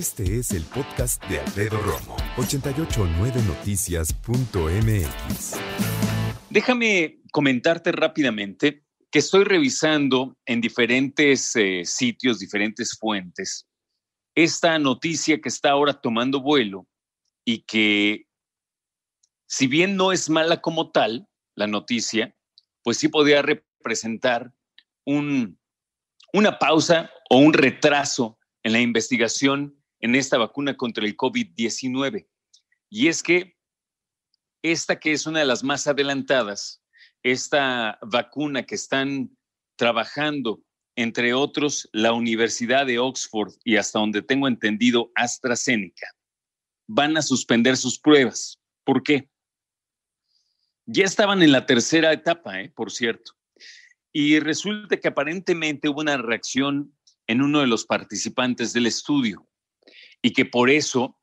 Este es el podcast de Alfredo Romo. 889noticias.mx. Déjame comentarte rápidamente que estoy revisando en diferentes eh, sitios, diferentes fuentes, esta noticia que está ahora tomando vuelo y que si bien no es mala como tal, la noticia, pues sí podría representar un, una pausa o un retraso en la investigación en esta vacuna contra el COVID-19. Y es que esta que es una de las más adelantadas, esta vacuna que están trabajando, entre otros, la Universidad de Oxford y hasta donde tengo entendido, AstraZeneca, van a suspender sus pruebas. ¿Por qué? Ya estaban en la tercera etapa, ¿eh? por cierto. Y resulta que aparentemente hubo una reacción en uno de los participantes del estudio y que por eso,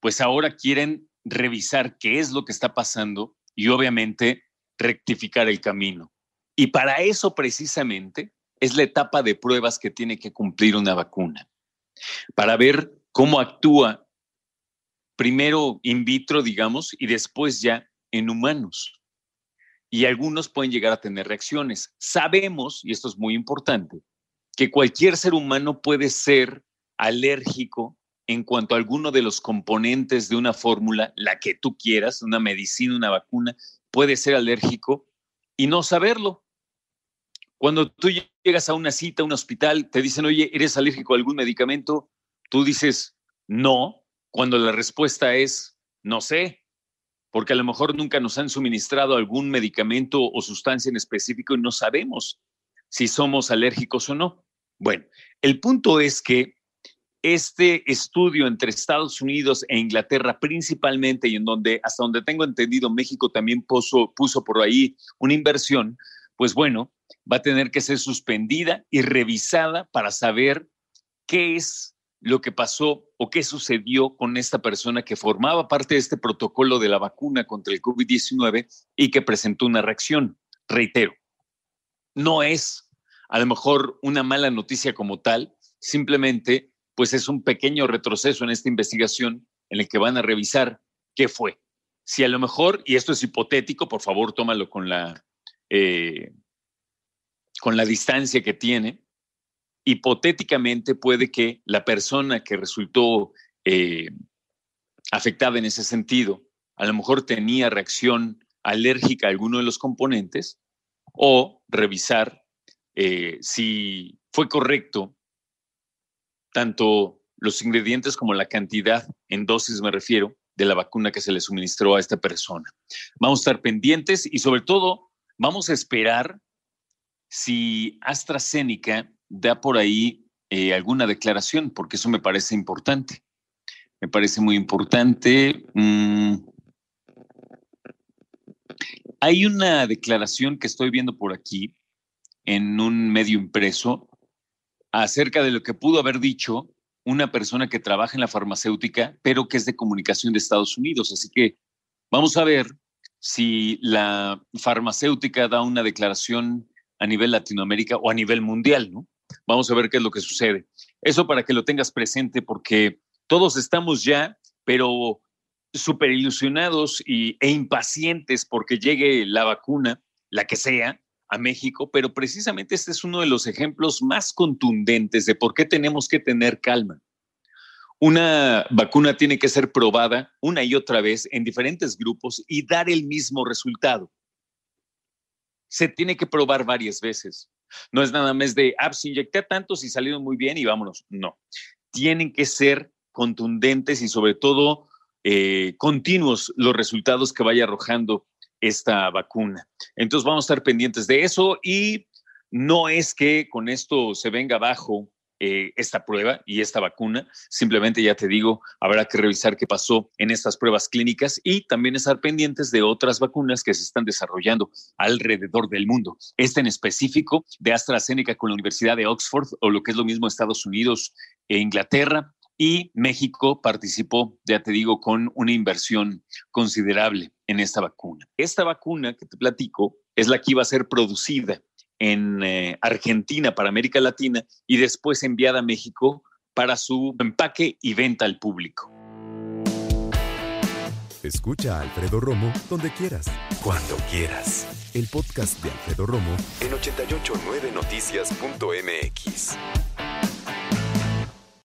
pues ahora quieren revisar qué es lo que está pasando y obviamente rectificar el camino. Y para eso precisamente es la etapa de pruebas que tiene que cumplir una vacuna, para ver cómo actúa primero in vitro, digamos, y después ya en humanos. Y algunos pueden llegar a tener reacciones. Sabemos, y esto es muy importante, que cualquier ser humano puede ser alérgico en cuanto a alguno de los componentes de una fórmula, la que tú quieras, una medicina, una vacuna, puede ser alérgico y no saberlo. Cuando tú llegas a una cita, a un hospital, te dicen, oye, ¿eres alérgico a algún medicamento? Tú dices, no, cuando la respuesta es, no sé, porque a lo mejor nunca nos han suministrado algún medicamento o sustancia en específico y no sabemos si somos alérgicos o no. Bueno, el punto es que este estudio entre Estados Unidos e Inglaterra principalmente, y en donde, hasta donde tengo entendido, México también puso, puso por ahí una inversión, pues bueno, va a tener que ser suspendida y revisada para saber qué es lo que pasó o qué sucedió con esta persona que formaba parte de este protocolo de la vacuna contra el COVID-19 y que presentó una reacción. Reitero, no es a lo mejor una mala noticia como tal, simplemente pues es un pequeño retroceso en esta investigación en el que van a revisar qué fue. Si a lo mejor, y esto es hipotético, por favor tómalo con la, eh, con la distancia que tiene, hipotéticamente puede que la persona que resultó eh, afectada en ese sentido, a lo mejor tenía reacción alérgica a alguno de los componentes, o revisar eh, si fue correcto tanto los ingredientes como la cantidad, en dosis me refiero, de la vacuna que se le suministró a esta persona. Vamos a estar pendientes y sobre todo vamos a esperar si AstraZeneca da por ahí eh, alguna declaración, porque eso me parece importante. Me parece muy importante. Mm. Hay una declaración que estoy viendo por aquí en un medio impreso acerca de lo que pudo haber dicho una persona que trabaja en la farmacéutica, pero que es de comunicación de Estados Unidos. Así que vamos a ver si la farmacéutica da una declaración a nivel Latinoamérica o a nivel mundial, ¿no? Vamos a ver qué es lo que sucede. Eso para que lo tengas presente porque todos estamos ya, pero súper ilusionados y, e impacientes porque llegue la vacuna, la que sea, a México, pero precisamente este es uno de los ejemplos más contundentes de por qué tenemos que tener calma. Una vacuna tiene que ser probada una y otra vez en diferentes grupos y dar el mismo resultado. Se tiene que probar varias veces. No es nada más de, ah, pues inyecté tantos y salieron muy bien y vámonos. No. Tienen que ser contundentes y sobre todo eh, continuos los resultados que vaya arrojando esta vacuna. Entonces vamos a estar pendientes de eso y no es que con esto se venga abajo eh, esta prueba y esta vacuna. Simplemente ya te digo, habrá que revisar qué pasó en estas pruebas clínicas y también estar pendientes de otras vacunas que se están desarrollando alrededor del mundo. Esta en específico de AstraZeneca con la Universidad de Oxford o lo que es lo mismo Estados Unidos e Inglaterra. Y México participó, ya te digo, con una inversión considerable en esta vacuna. Esta vacuna que te platico es la que iba a ser producida en eh, Argentina para América Latina y después enviada a México para su empaque y venta al público. Escucha a Alfredo Romo donde quieras, cuando quieras. El podcast de Alfredo Romo en 889noticias.mx.